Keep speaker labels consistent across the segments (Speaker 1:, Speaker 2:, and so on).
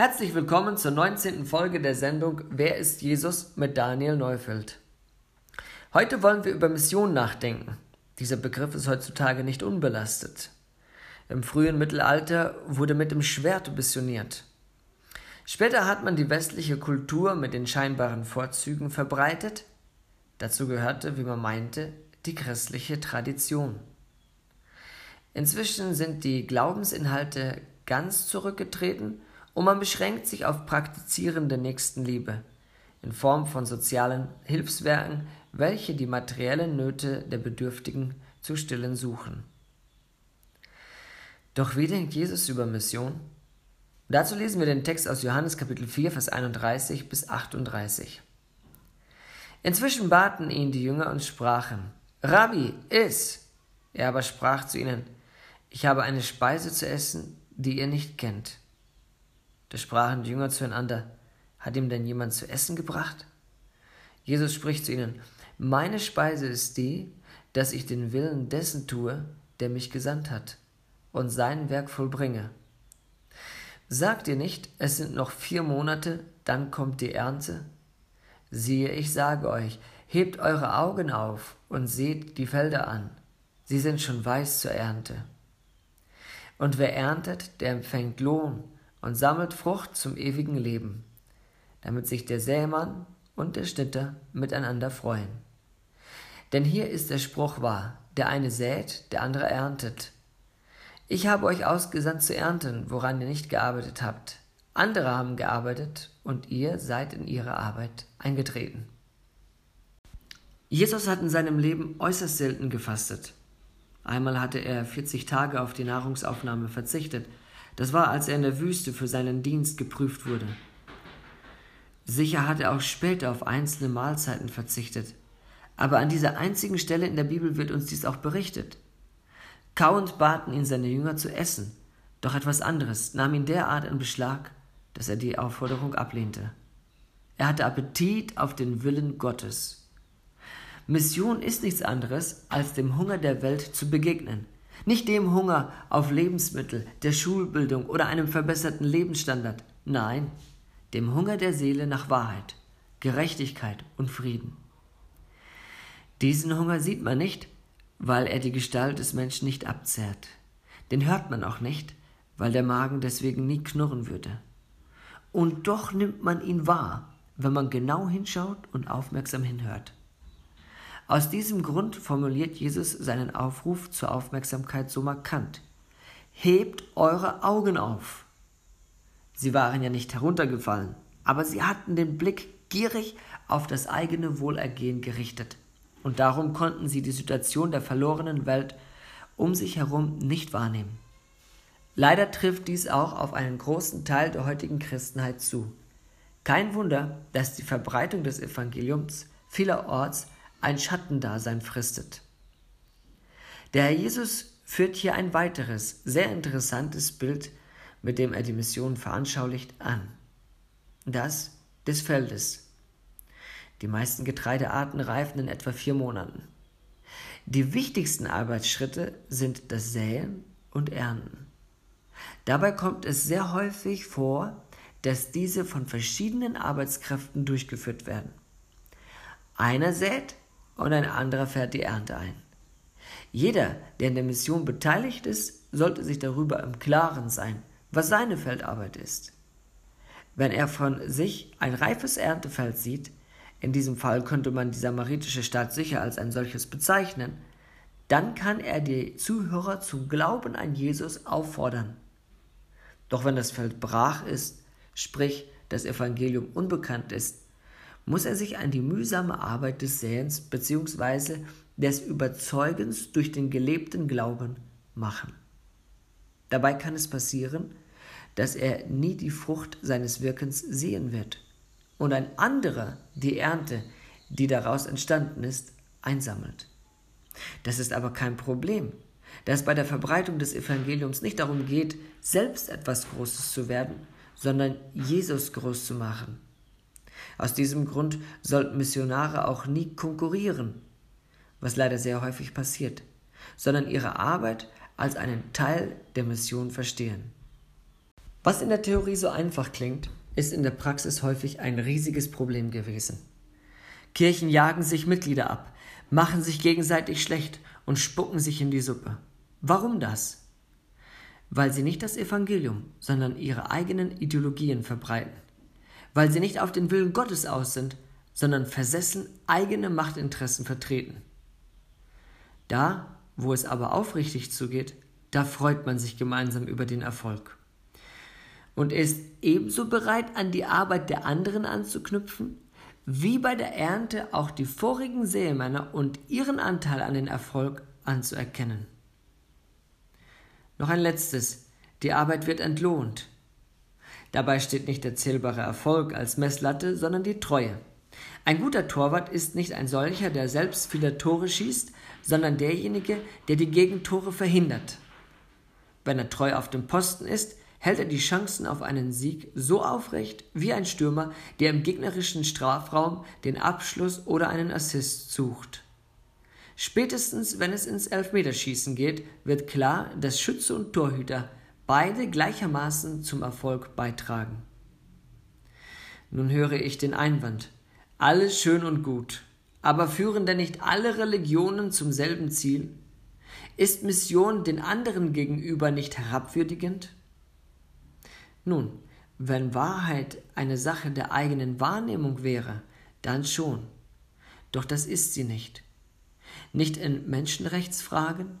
Speaker 1: Herzlich willkommen zur 19. Folge der Sendung Wer ist Jesus mit Daniel Neufeld. Heute wollen wir über Mission nachdenken. Dieser Begriff ist heutzutage nicht unbelastet. Im frühen Mittelalter wurde mit dem Schwert missioniert. Später hat man die westliche Kultur mit den scheinbaren Vorzügen verbreitet. Dazu gehörte, wie man meinte, die christliche Tradition. Inzwischen sind die Glaubensinhalte ganz zurückgetreten und man beschränkt sich auf praktizierende Nächstenliebe in Form von sozialen Hilfswerken, welche die materiellen Nöte der Bedürftigen zu stillen suchen. Doch wie denkt Jesus über Mission? Dazu lesen wir den Text aus Johannes Kapitel 4, Vers 31 bis 38. Inzwischen baten ihn die Jünger und sprachen, Rabbi, iss! Er aber sprach zu ihnen, ich habe eine Speise zu essen, die ihr nicht kennt. Da sprachen die Jünger zueinander, hat ihm denn jemand zu essen gebracht? Jesus spricht zu ihnen, meine Speise ist die, dass ich den Willen dessen tue, der mich gesandt hat, und sein Werk vollbringe. Sagt ihr nicht, es sind noch vier Monate, dann kommt die Ernte? Siehe, ich sage euch, hebt eure Augen auf und seht die Felder an, sie sind schon weiß zur Ernte. Und wer erntet, der empfängt Lohn und sammelt Frucht zum ewigen Leben, damit sich der Sämann und der Schnitter miteinander freuen. Denn hier ist der Spruch wahr, der eine sät, der andere erntet. Ich habe euch ausgesandt zu ernten, woran ihr nicht gearbeitet habt. Andere haben gearbeitet und ihr seid in ihre Arbeit eingetreten. Jesus hat in seinem Leben äußerst selten gefastet. Einmal hatte er 40 Tage auf die Nahrungsaufnahme verzichtet. Das war, als er in der Wüste für seinen Dienst geprüft wurde. Sicher hat er auch später auf einzelne Mahlzeiten verzichtet. Aber an dieser einzigen Stelle in der Bibel wird uns dies auch berichtet. Kauend baten ihn seine Jünger zu essen, doch etwas anderes nahm ihn derart in Beschlag, dass er die Aufforderung ablehnte. Er hatte Appetit auf den Willen Gottes. Mission ist nichts anderes, als dem Hunger der Welt zu begegnen. Nicht dem Hunger auf Lebensmittel, der Schulbildung oder einem verbesserten Lebensstandard. Nein, dem Hunger der Seele nach Wahrheit, Gerechtigkeit und Frieden. Diesen Hunger sieht man nicht, weil er die Gestalt des Menschen nicht abzehrt. Den hört man auch nicht, weil der Magen deswegen nie knurren würde. Und doch nimmt man ihn wahr, wenn man genau hinschaut und aufmerksam hinhört. Aus diesem Grund formuliert Jesus seinen Aufruf zur Aufmerksamkeit so markant. Hebt eure Augen auf. Sie waren ja nicht heruntergefallen, aber sie hatten den Blick gierig auf das eigene Wohlergehen gerichtet. Und darum konnten sie die Situation der verlorenen Welt um sich herum nicht wahrnehmen. Leider trifft dies auch auf einen großen Teil der heutigen Christenheit zu. Kein Wunder, dass die Verbreitung des Evangeliums vielerorts ein Schattendasein fristet. Der Herr Jesus führt hier ein weiteres, sehr interessantes Bild, mit dem er die Mission veranschaulicht, an. Das des Feldes. Die meisten Getreidearten reifen in etwa vier Monaten. Die wichtigsten Arbeitsschritte sind das Säen und Ernten. Dabei kommt es sehr häufig vor, dass diese von verschiedenen Arbeitskräften durchgeführt werden. Einer sät und ein anderer fährt die Ernte ein. Jeder, der in der Mission beteiligt ist, sollte sich darüber im Klaren sein, was seine Feldarbeit ist. Wenn er von sich ein reifes Erntefeld sieht, in diesem Fall könnte man die samaritische Stadt sicher als ein solches bezeichnen, dann kann er die Zuhörer zum Glauben an Jesus auffordern. Doch wenn das Feld brach ist, sprich das Evangelium unbekannt ist, muss er sich an die mühsame Arbeit des Säens bzw. des Überzeugens durch den gelebten Glauben machen. Dabei kann es passieren, dass er nie die Frucht seines Wirkens sehen wird und ein anderer die Ernte, die daraus entstanden ist, einsammelt. Das ist aber kein Problem, da es bei der Verbreitung des Evangeliums nicht darum geht, selbst etwas Großes zu werden, sondern Jesus groß zu machen. Aus diesem Grund sollten Missionare auch nie konkurrieren, was leider sehr häufig passiert, sondern ihre Arbeit als einen Teil der Mission verstehen. Was in der Theorie so einfach klingt, ist in der Praxis häufig ein riesiges Problem gewesen. Kirchen jagen sich Mitglieder ab, machen sich gegenseitig schlecht und spucken sich in die Suppe. Warum das? Weil sie nicht das Evangelium, sondern ihre eigenen Ideologien verbreiten. Weil sie nicht auf den Willen Gottes aus sind, sondern versessen eigene Machtinteressen vertreten. Da, wo es aber aufrichtig zugeht, da freut man sich gemeinsam über den Erfolg. Und ist ebenso bereit, an die Arbeit der anderen anzuknüpfen, wie bei der Ernte auch die vorigen Sämänner und ihren Anteil an den Erfolg anzuerkennen. Noch ein letztes. Die Arbeit wird entlohnt. Dabei steht nicht der zählbare Erfolg als Messlatte, sondern die Treue. Ein guter Torwart ist nicht ein solcher, der selbst viele Tore schießt, sondern derjenige, der die Gegentore verhindert. Wenn er treu auf dem Posten ist, hält er die Chancen auf einen Sieg so aufrecht wie ein Stürmer, der im gegnerischen Strafraum den Abschluss oder einen Assist sucht. Spätestens, wenn es ins Elfmeterschießen geht, wird klar, dass Schütze und Torhüter beide gleichermaßen zum Erfolg beitragen. Nun höre ich den Einwand. Alles schön und gut. Aber führen denn nicht alle Religionen zum selben Ziel? Ist Mission den anderen gegenüber nicht herabwürdigend? Nun, wenn Wahrheit eine Sache der eigenen Wahrnehmung wäre, dann schon. Doch das ist sie nicht. Nicht in Menschenrechtsfragen,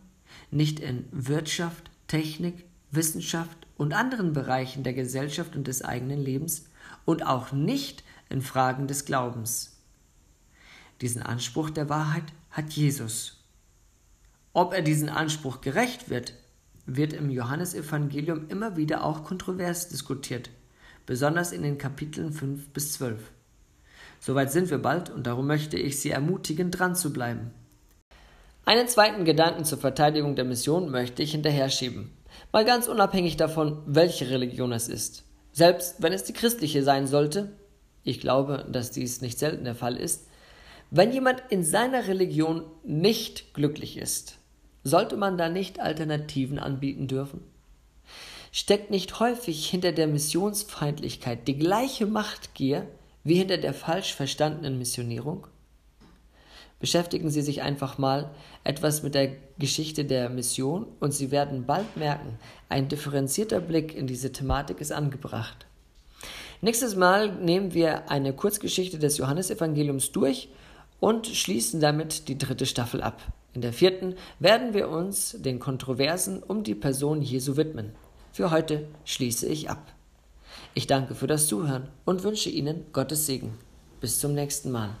Speaker 1: nicht in Wirtschaft, Technik, Wissenschaft und anderen Bereichen der Gesellschaft und des eigenen Lebens und auch nicht in Fragen des Glaubens. Diesen Anspruch der Wahrheit hat Jesus. Ob er diesen Anspruch gerecht wird, wird im Johannesevangelium immer wieder auch kontrovers diskutiert, besonders in den Kapiteln 5 bis 12. Soweit sind wir bald und darum möchte ich Sie ermutigen, dran zu bleiben. Einen zweiten Gedanken zur Verteidigung der Mission möchte ich hinterher schieben, mal ganz unabhängig davon, welche Religion es ist. Selbst wenn es die christliche sein sollte, ich glaube, dass dies nicht selten der Fall ist, wenn jemand in seiner Religion nicht glücklich ist, sollte man da nicht Alternativen anbieten dürfen? Steckt nicht häufig hinter der Missionsfeindlichkeit die gleiche Machtgier wie hinter der falsch verstandenen Missionierung? Beschäftigen Sie sich einfach mal etwas mit der Geschichte der Mission und Sie werden bald merken, ein differenzierter Blick in diese Thematik ist angebracht. Nächstes Mal nehmen wir eine Kurzgeschichte des Johannesevangeliums durch und schließen damit die dritte Staffel ab. In der vierten werden wir uns den Kontroversen um die Person Jesu widmen. Für heute schließe ich ab. Ich danke für das Zuhören und wünsche Ihnen Gottes Segen. Bis zum nächsten Mal.